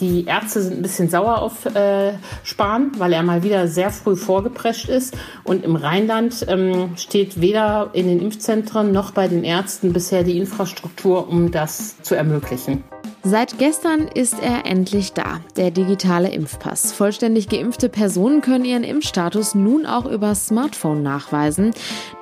Die Ärzte sind ein bisschen sauer auf äh, Spahn, weil er mal wieder sehr früh vorgeprescht ist. Und im Rheinland ähm, steht weder in den Impfzentren noch bei den Ärzten bisher die Infrastruktur, um das zu ermöglichen. Seit gestern ist er endlich da, der digitale Impfpass. Vollständig geimpfte Personen können ihren Impfstatus nun auch über Smartphone nachweisen.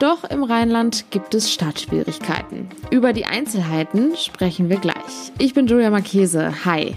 Doch im Rheinland gibt es Startschwierigkeiten. Über die Einzelheiten sprechen wir gleich. Ich bin Julia Marchese. Hi.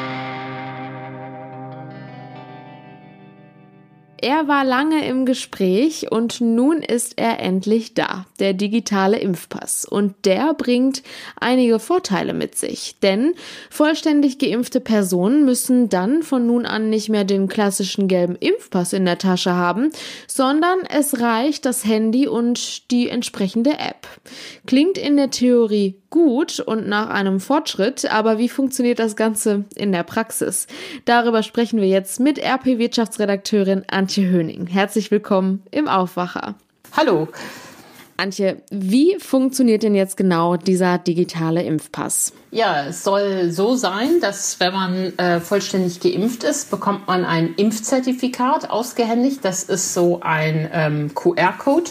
Er war lange im Gespräch und nun ist er endlich da, der digitale Impfpass. Und der bringt einige Vorteile mit sich. Denn vollständig geimpfte Personen müssen dann von nun an nicht mehr den klassischen gelben Impfpass in der Tasche haben, sondern es reicht das Handy und die entsprechende App. Klingt in der Theorie gut und nach einem Fortschritt, aber wie funktioniert das Ganze in der Praxis? Darüber sprechen wir jetzt mit RP-Wirtschaftsredakteurin Antje Höning. Herzlich willkommen im Aufwacher. Hallo. Antje, wie funktioniert denn jetzt genau dieser digitale Impfpass? Ja, es soll so sein, dass wenn man äh, vollständig geimpft ist, bekommt man ein Impfzertifikat ausgehändigt. Das ist so ein ähm, QR-Code.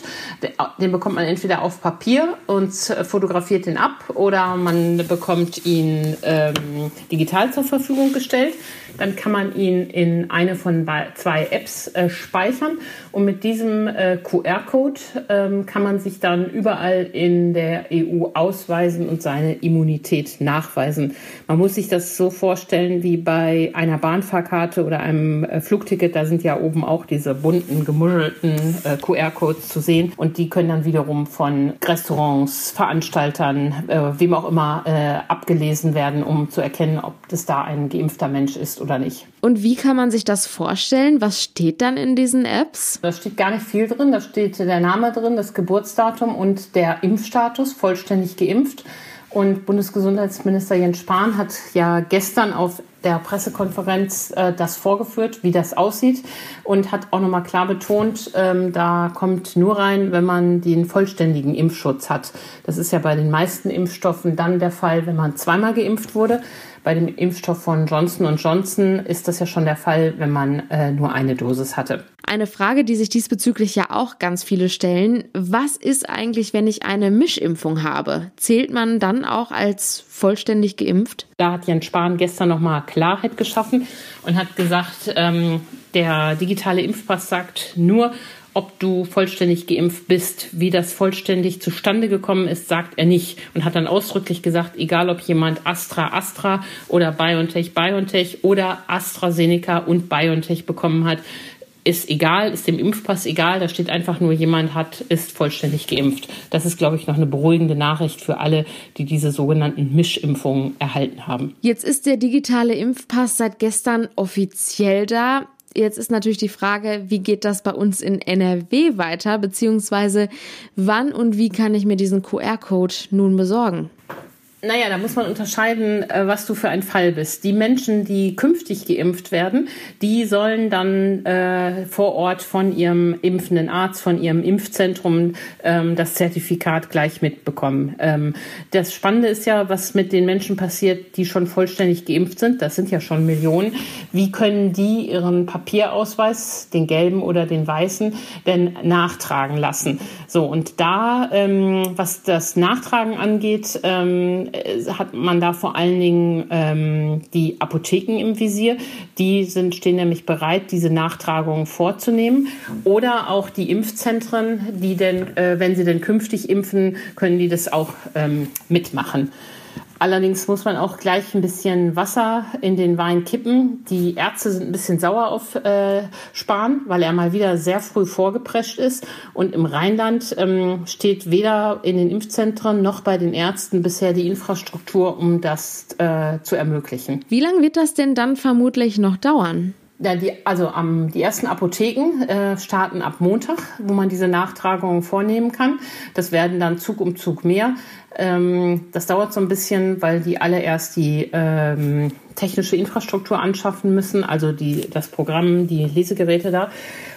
Den bekommt man entweder auf Papier und fotografiert den ab oder man bekommt ihn ähm, digital zur Verfügung gestellt. Dann kann man ihn in eine von zwei Apps äh, speichern und mit diesem äh, QR-Code ähm, kann man sich dann überall in der EU ausweisen und seine Immunität nachweisen. Man muss sich das so vorstellen wie bei einer Bahnfahrkarte oder einem äh, Flugticket. Da sind ja oben auch diese bunten, gemuschelten äh, QR-Codes zu sehen und die können dann wiederum von Restaurants, Veranstaltern, äh, wem auch immer äh, abgelesen werden, um zu erkennen, ob das da ein geimpfter Mensch ist oder nicht. Und wie kann man sich das vorstellen? Was steht dann in diesen Apps? Da steht gar nicht viel drin. Da steht der Name drin, das Geburtsdatum und der Impfstatus, vollständig geimpft. Und Bundesgesundheitsminister Jens Spahn hat ja gestern auf der Pressekonferenz äh, das vorgeführt, wie das aussieht und hat auch nochmal klar betont, ähm, da kommt nur rein, wenn man den vollständigen Impfschutz hat. Das ist ja bei den meisten Impfstoffen dann der Fall, wenn man zweimal geimpft wurde. Bei dem Impfstoff von Johnson Johnson ist das ja schon der Fall, wenn man äh, nur eine Dosis hatte. Eine Frage, die sich diesbezüglich ja auch ganz viele stellen. Was ist eigentlich, wenn ich eine Mischimpfung habe? Zählt man dann auch als vollständig geimpft? Da hat Jens Spahn gestern nochmal Klarheit geschaffen und hat gesagt, ähm, der digitale Impfpass sagt nur, ob du vollständig geimpft bist. Wie das vollständig zustande gekommen ist, sagt er nicht und hat dann ausdrücklich gesagt, egal ob jemand Astra Astra oder BioNTech BioNTech oder AstraZeneca und BioNTech bekommen hat, ist egal, ist dem Impfpass egal, da steht einfach nur, jemand hat, ist vollständig geimpft. Das ist, glaube ich, noch eine beruhigende Nachricht für alle, die diese sogenannten Mischimpfungen erhalten haben. Jetzt ist der digitale Impfpass seit gestern offiziell da. Jetzt ist natürlich die Frage, wie geht das bei uns in NRW weiter, beziehungsweise wann und wie kann ich mir diesen QR-Code nun besorgen? Naja, da muss man unterscheiden, äh, was du für ein Fall bist. Die Menschen, die künftig geimpft werden, die sollen dann äh, vor Ort von ihrem impfenden Arzt, von ihrem Impfzentrum ähm, das Zertifikat gleich mitbekommen. Ähm, das Spannende ist ja, was mit den Menschen passiert, die schon vollständig geimpft sind. Das sind ja schon Millionen. Wie können die ihren Papierausweis, den gelben oder den weißen, denn nachtragen lassen? So, und da, ähm, was das Nachtragen angeht, ähm, äh, hat man da vor allen Dingen ähm, die Apotheken im Visier. Die sind, stehen nämlich bereit, diese Nachtragungen vorzunehmen. Oder auch die Impfzentren, die denn, äh, wenn sie denn künftig impfen, können die das auch ähm, mitmachen. Allerdings muss man auch gleich ein bisschen Wasser in den Wein kippen. Die Ärzte sind ein bisschen sauer auf äh, Spahn, weil er mal wieder sehr früh vorgeprescht ist. Und im Rheinland ähm, steht weder in den Impfzentren noch bei den Ärzten bisher die Infrastruktur, um das äh, zu ermöglichen. Wie lange wird das denn dann vermutlich noch dauern? Ja, die, also am, die ersten Apotheken äh, starten ab Montag, wo man diese Nachtragungen vornehmen kann. Das werden dann Zug um Zug mehr. Ähm, das dauert so ein bisschen, weil die alle erst die ähm, technische Infrastruktur anschaffen müssen, also die, das Programm, die Lesegeräte da.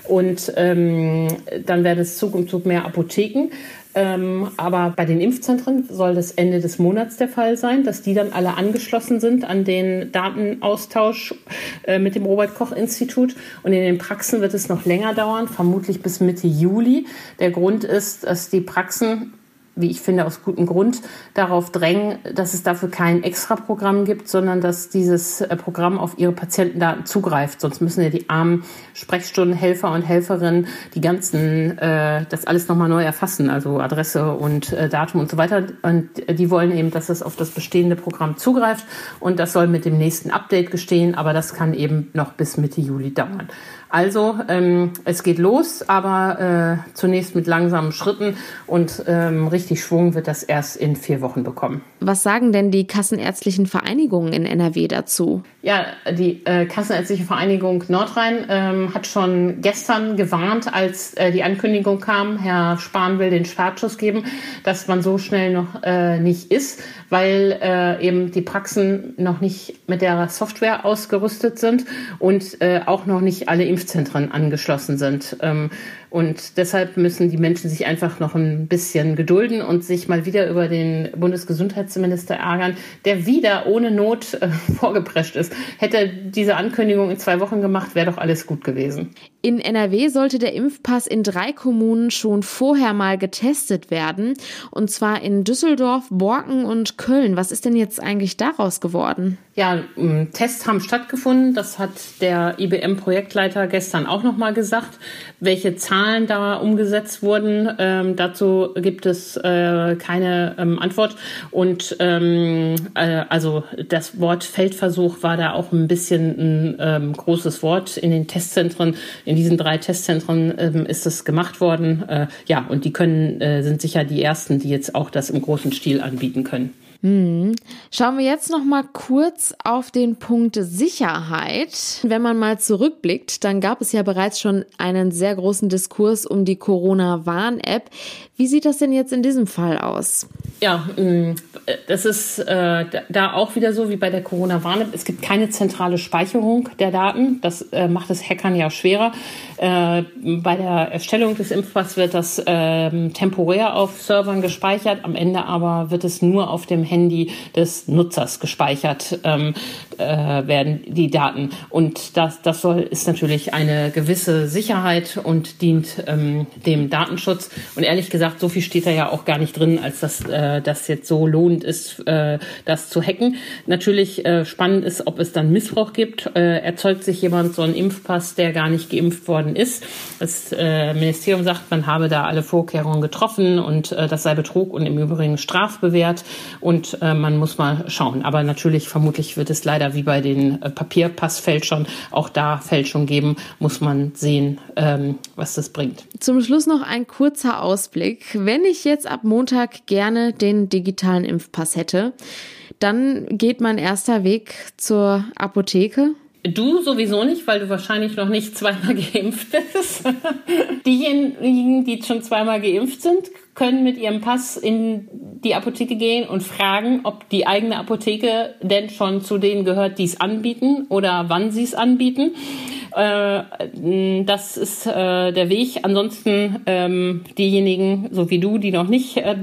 Und ähm, dann werden es Zug um Zug mehr Apotheken. Ähm, aber bei den Impfzentren soll das Ende des Monats der Fall sein, dass die dann alle angeschlossen sind an den Datenaustausch äh, mit dem Robert Koch Institut. Und in den Praxen wird es noch länger dauern, vermutlich bis Mitte Juli. Der Grund ist, dass die Praxen wie ich finde, aus gutem Grund darauf drängen, dass es dafür kein Extra-Programm gibt, sondern dass dieses äh, Programm auf ihre Patientendaten zugreift. Sonst müssen ja die armen Sprechstundenhelfer und Helferinnen die ganzen, äh, das alles nochmal neu erfassen, also Adresse und äh, Datum und so weiter. Und die wollen eben, dass es auf das bestehende Programm zugreift. Und das soll mit dem nächsten Update gestehen, aber das kann eben noch bis Mitte Juli dauern. Also ähm, es geht los, aber äh, zunächst mit langsamen Schritten und ähm, richtig Schwung wird das erst in vier Wochen bekommen. Was sagen denn die kassenärztlichen Vereinigungen in NRW dazu? Ja, die äh, Kassenärztliche Vereinigung Nordrhein ähm, hat schon gestern gewarnt, als äh, die Ankündigung kam, Herr Spahn will den Startschuss geben, dass man so schnell noch äh, nicht ist, weil äh, eben die Praxen noch nicht mit der Software ausgerüstet sind und äh, auch noch nicht alle Impfzentren angeschlossen sind. Ähm, und deshalb müssen die Menschen sich einfach noch ein bisschen gedulden und sich mal wieder über den Bundesgesundheitsminister ärgern, der wieder ohne Not äh, vorgeprescht ist. Hätte diese Ankündigung in zwei Wochen gemacht, wäre doch alles gut gewesen. In NRW sollte der Impfpass in drei Kommunen schon vorher mal getestet werden. Und zwar in Düsseldorf, Borken und Köln. Was ist denn jetzt eigentlich daraus geworden? Ja, Tests haben stattgefunden. Das hat der IBM-Projektleiter gestern auch nochmal gesagt. Welche Zahlen da umgesetzt wurden, ähm, dazu gibt es äh, keine ähm, Antwort. Und ähm, äh, also das Wort Feldversuch war da auch ein bisschen ein ähm, großes Wort in den Testzentren. In diesen drei Testzentren ähm, ist es gemacht worden. Äh, ja, und die können äh, sind sicher die ersten, die jetzt auch das im großen Stil anbieten können. Hm. Schauen wir jetzt noch mal kurz auf den Punkt Sicherheit. Wenn man mal zurückblickt, dann gab es ja bereits schon einen sehr großen Diskurs um die Corona-Warn-App. Wie sieht das denn jetzt in diesem Fall aus? Ja, hm, das ist äh, da auch wieder so wie bei der Corona-Warn-App. Es gibt keine zentrale Speicherung der Daten. Das äh, macht es Hackern ja schwerer. Äh, bei der Erstellung des Impfpass wird das ähm, temporär auf Servern gespeichert. Am Ende aber wird es nur auf dem Handy des Nutzers gespeichert ähm, äh, werden die Daten. Und das, das soll, ist natürlich eine gewisse Sicherheit und dient ähm, dem Datenschutz. Und ehrlich gesagt, so viel steht da ja auch gar nicht drin, als dass äh, das jetzt so lohnend ist, äh, das zu hacken. Natürlich äh, spannend ist, ob es dann Missbrauch gibt. Äh, erzeugt sich jemand so einen Impfpass, der gar nicht geimpft worden ist. Das äh, Ministerium sagt, man habe da alle Vorkehrungen getroffen und äh, das sei Betrug und im Übrigen strafbewehrt. Und und äh, man muss mal schauen. Aber natürlich, vermutlich wird es leider wie bei den äh, Papierpassfälschern auch da Fälschung geben. Muss man sehen, ähm, was das bringt. Zum Schluss noch ein kurzer Ausblick. Wenn ich jetzt ab Montag gerne den digitalen Impfpass hätte, dann geht mein erster Weg zur Apotheke Du sowieso nicht, weil du wahrscheinlich noch nicht zweimal geimpft bist. Diejenigen, die schon zweimal geimpft sind, können mit ihrem Pass in die Apotheke gehen und fragen, ob die eigene Apotheke denn schon zu denen gehört, die es anbieten oder wann sie es anbieten. Äh, das ist äh, der Weg. Ansonsten ähm, diejenigen, so wie du, die noch nicht äh,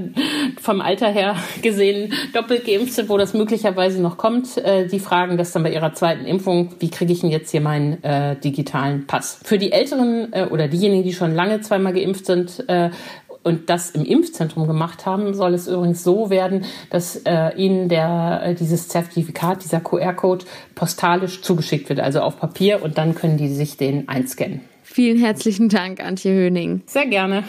vom Alter her gesehen doppelt geimpft sind, wo das möglicherweise noch kommt, äh, die fragen das dann bei ihrer zweiten Impfung, wie kriege ich denn jetzt hier meinen äh, digitalen Pass? Für die Älteren äh, oder diejenigen, die schon lange zweimal geimpft sind, und das im Impfzentrum gemacht haben, soll es übrigens so werden, dass äh, ihnen der, äh, dieses Zertifikat, dieser QR-Code postalisch zugeschickt wird, also auf Papier und dann können die sich den einscannen. Vielen herzlichen Dank, Antje Höning. Sehr gerne.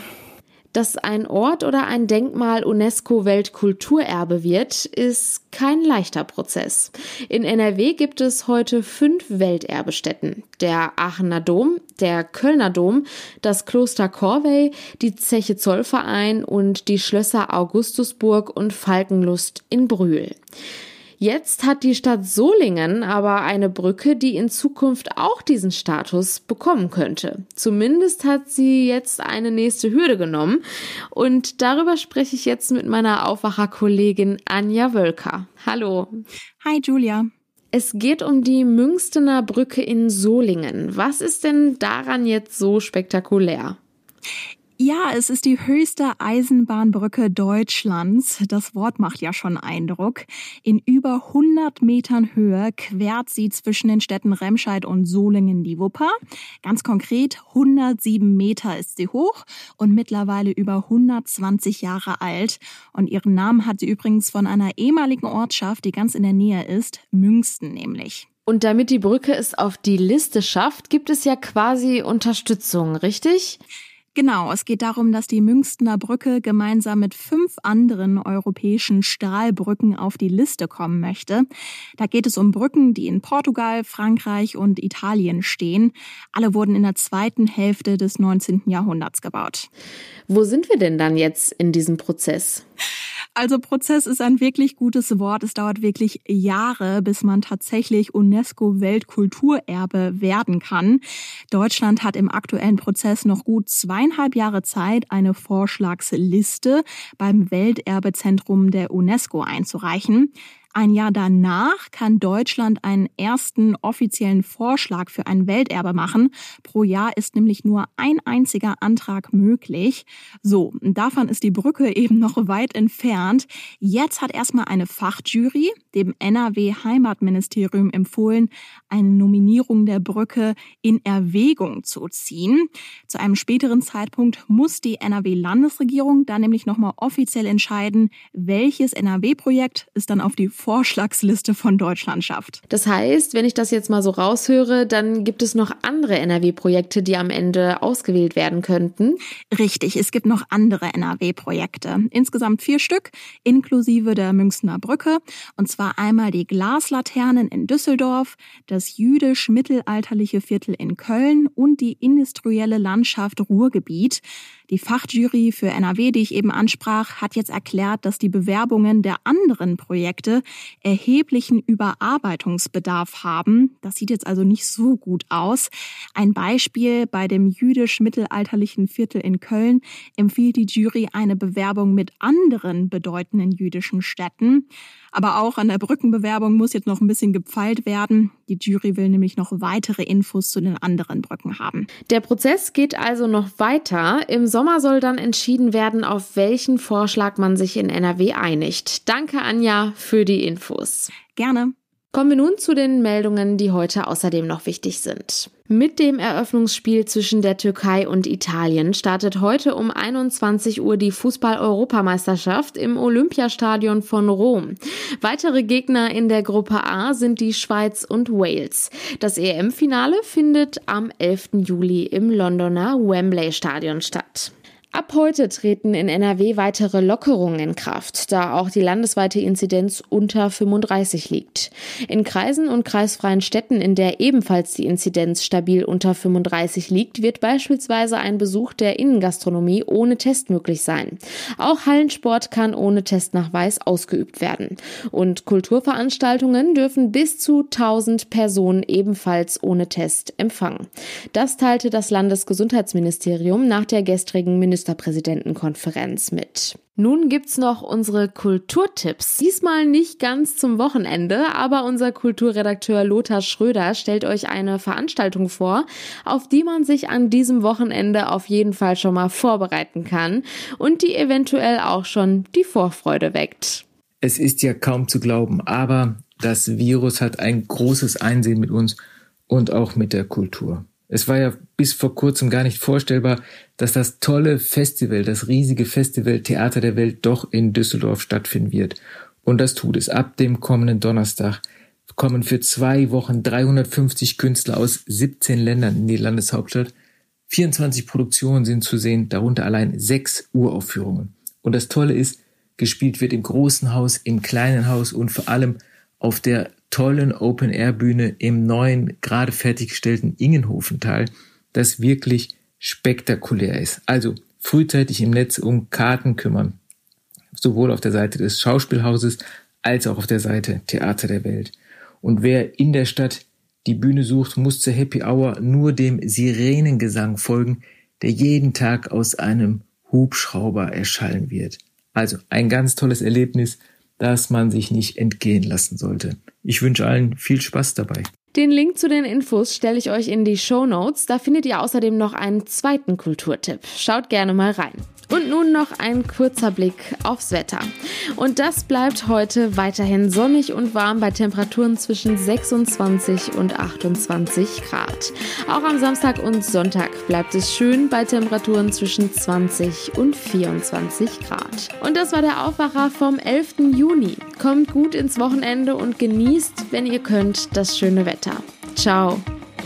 Dass ein Ort oder ein Denkmal UNESCO-Weltkulturerbe wird, ist kein leichter Prozess. In NRW gibt es heute fünf Welterbestätten. Der Aachener Dom, der Kölner Dom, das Kloster Corvey, die Zeche Zollverein und die Schlösser Augustusburg und Falkenlust in Brühl. Jetzt hat die Stadt Solingen aber eine Brücke, die in Zukunft auch diesen Status bekommen könnte. Zumindest hat sie jetzt eine nächste Hürde genommen. Und darüber spreche ich jetzt mit meiner Aufwacherkollegin Anja Wölker. Hallo. Hi Julia. Es geht um die Münstener Brücke in Solingen. Was ist denn daran jetzt so spektakulär? Ja, es ist die höchste Eisenbahnbrücke Deutschlands. Das Wort macht ja schon Eindruck. In über 100 Metern Höhe quert sie zwischen den Städten Remscheid und Solingen die Wupper. Ganz konkret 107 Meter ist sie hoch und mittlerweile über 120 Jahre alt. Und ihren Namen hat sie übrigens von einer ehemaligen Ortschaft, die ganz in der Nähe ist, Münsten nämlich. Und damit die Brücke es auf die Liste schafft, gibt es ja quasi Unterstützung, richtig? Genau, es geht darum, dass die Münstener Brücke gemeinsam mit fünf anderen europäischen Stahlbrücken auf die Liste kommen möchte. Da geht es um Brücken, die in Portugal, Frankreich und Italien stehen. Alle wurden in der zweiten Hälfte des 19. Jahrhunderts gebaut. Wo sind wir denn dann jetzt in diesem Prozess? Also Prozess ist ein wirklich gutes Wort. Es dauert wirklich Jahre, bis man tatsächlich UNESCO-Weltkulturerbe werden kann. Deutschland hat im aktuellen Prozess noch gut zweieinhalb Jahre Zeit, eine Vorschlagsliste beim Welterbezentrum der UNESCO einzureichen. Ein Jahr danach kann Deutschland einen ersten offiziellen Vorschlag für ein Welterbe machen. Pro Jahr ist nämlich nur ein einziger Antrag möglich. So, davon ist die Brücke eben noch weit entfernt. Jetzt hat erstmal eine Fachjury dem NRW Heimatministerium empfohlen, eine Nominierung der Brücke in Erwägung zu ziehen. Zu einem späteren Zeitpunkt muss die NRW Landesregierung dann nämlich nochmal offiziell entscheiden, welches NRW-Projekt es dann auf die Vorschlagsliste von Deutschland schafft. Das heißt, wenn ich das jetzt mal so raushöre, dann gibt es noch andere NRW-Projekte, die am Ende ausgewählt werden könnten. Richtig, es gibt noch andere NRW-Projekte. Insgesamt vier Stück, inklusive der Münchner Brücke. Und zwar einmal die Glaslaternen in Düsseldorf, das jüdisch-mittelalterliche Viertel in Köln und die industrielle Landschaft Ruhrgebiet. Die Fachjury für NRW, die ich eben ansprach, hat jetzt erklärt, dass die Bewerbungen der anderen Projekte erheblichen Überarbeitungsbedarf haben. Das sieht jetzt also nicht so gut aus. Ein Beispiel bei dem jüdisch-mittelalterlichen Viertel in Köln empfiehlt die Jury eine Bewerbung mit anderen bedeutenden jüdischen Städten. Aber auch an der Brückenbewerbung muss jetzt noch ein bisschen gepfeilt werden. Die Jury will nämlich noch weitere Infos zu den anderen Brücken haben. Der Prozess geht also noch weiter. Im Sommer soll dann entschieden werden, auf welchen Vorschlag man sich in NRW einigt. Danke, Anja, für die Infos. Gerne. Kommen wir nun zu den Meldungen, die heute außerdem noch wichtig sind. Mit dem Eröffnungsspiel zwischen der Türkei und Italien startet heute um 21 Uhr die Fußball-Europameisterschaft im Olympiastadion von Rom. Weitere Gegner in der Gruppe A sind die Schweiz und Wales. Das EM-Finale findet am 11. Juli im Londoner Wembley Stadion statt. Ab heute treten in NRW weitere Lockerungen in Kraft, da auch die landesweite Inzidenz unter 35 liegt. In Kreisen und kreisfreien Städten, in der ebenfalls die Inzidenz stabil unter 35 liegt, wird beispielsweise ein Besuch der Innengastronomie ohne Test möglich sein. Auch Hallensport kann ohne Testnachweis ausgeübt werden. Und Kulturveranstaltungen dürfen bis zu 1000 Personen ebenfalls ohne Test empfangen. Das teilte das Landesgesundheitsministerium nach der gestrigen Minister Ministerpräsidentenkonferenz mit. Nun gibt's noch unsere Kulturtipps. Diesmal nicht ganz zum Wochenende, aber unser Kulturredakteur Lothar Schröder stellt euch eine Veranstaltung vor, auf die man sich an diesem Wochenende auf jeden Fall schon mal vorbereiten kann und die eventuell auch schon die Vorfreude weckt. Es ist ja kaum zu glauben, aber das Virus hat ein großes Einsehen mit uns und auch mit der Kultur. Es war ja bis vor kurzem gar nicht vorstellbar, dass das tolle Festival, das riesige Festival Theater der Welt doch in Düsseldorf stattfinden wird. Und das tut es. Ab dem kommenden Donnerstag kommen für zwei Wochen 350 Künstler aus 17 Ländern in die Landeshauptstadt. 24 Produktionen sind zu sehen, darunter allein sechs Uraufführungen. Und das Tolle ist, gespielt wird im großen Haus, im kleinen Haus und vor allem auf der tollen Open-Air-Bühne im neuen, gerade fertiggestellten Ingenhofental, das wirklich spektakulär ist. Also frühzeitig im Netz um Karten kümmern. Sowohl auf der Seite des Schauspielhauses als auch auf der Seite Theater der Welt. Und wer in der Stadt die Bühne sucht, muss zur Happy Hour nur dem Sirenengesang folgen, der jeden Tag aus einem Hubschrauber erschallen wird. Also ein ganz tolles Erlebnis, das man sich nicht entgehen lassen sollte. Ich wünsche allen viel Spaß dabei. Den Link zu den Infos stelle ich euch in die Show Notes. Da findet ihr außerdem noch einen zweiten Kulturtipp. Schaut gerne mal rein. Und nun noch ein kurzer Blick aufs Wetter. Und das bleibt heute weiterhin sonnig und warm bei Temperaturen zwischen 26 und 28 Grad. Auch am Samstag und Sonntag bleibt es schön bei Temperaturen zwischen 20 und 24 Grad. Und das war der Aufwacher vom 11. Juni. Kommt gut ins Wochenende und genießt, wenn ihr könnt, das schöne Wetter. Ciao.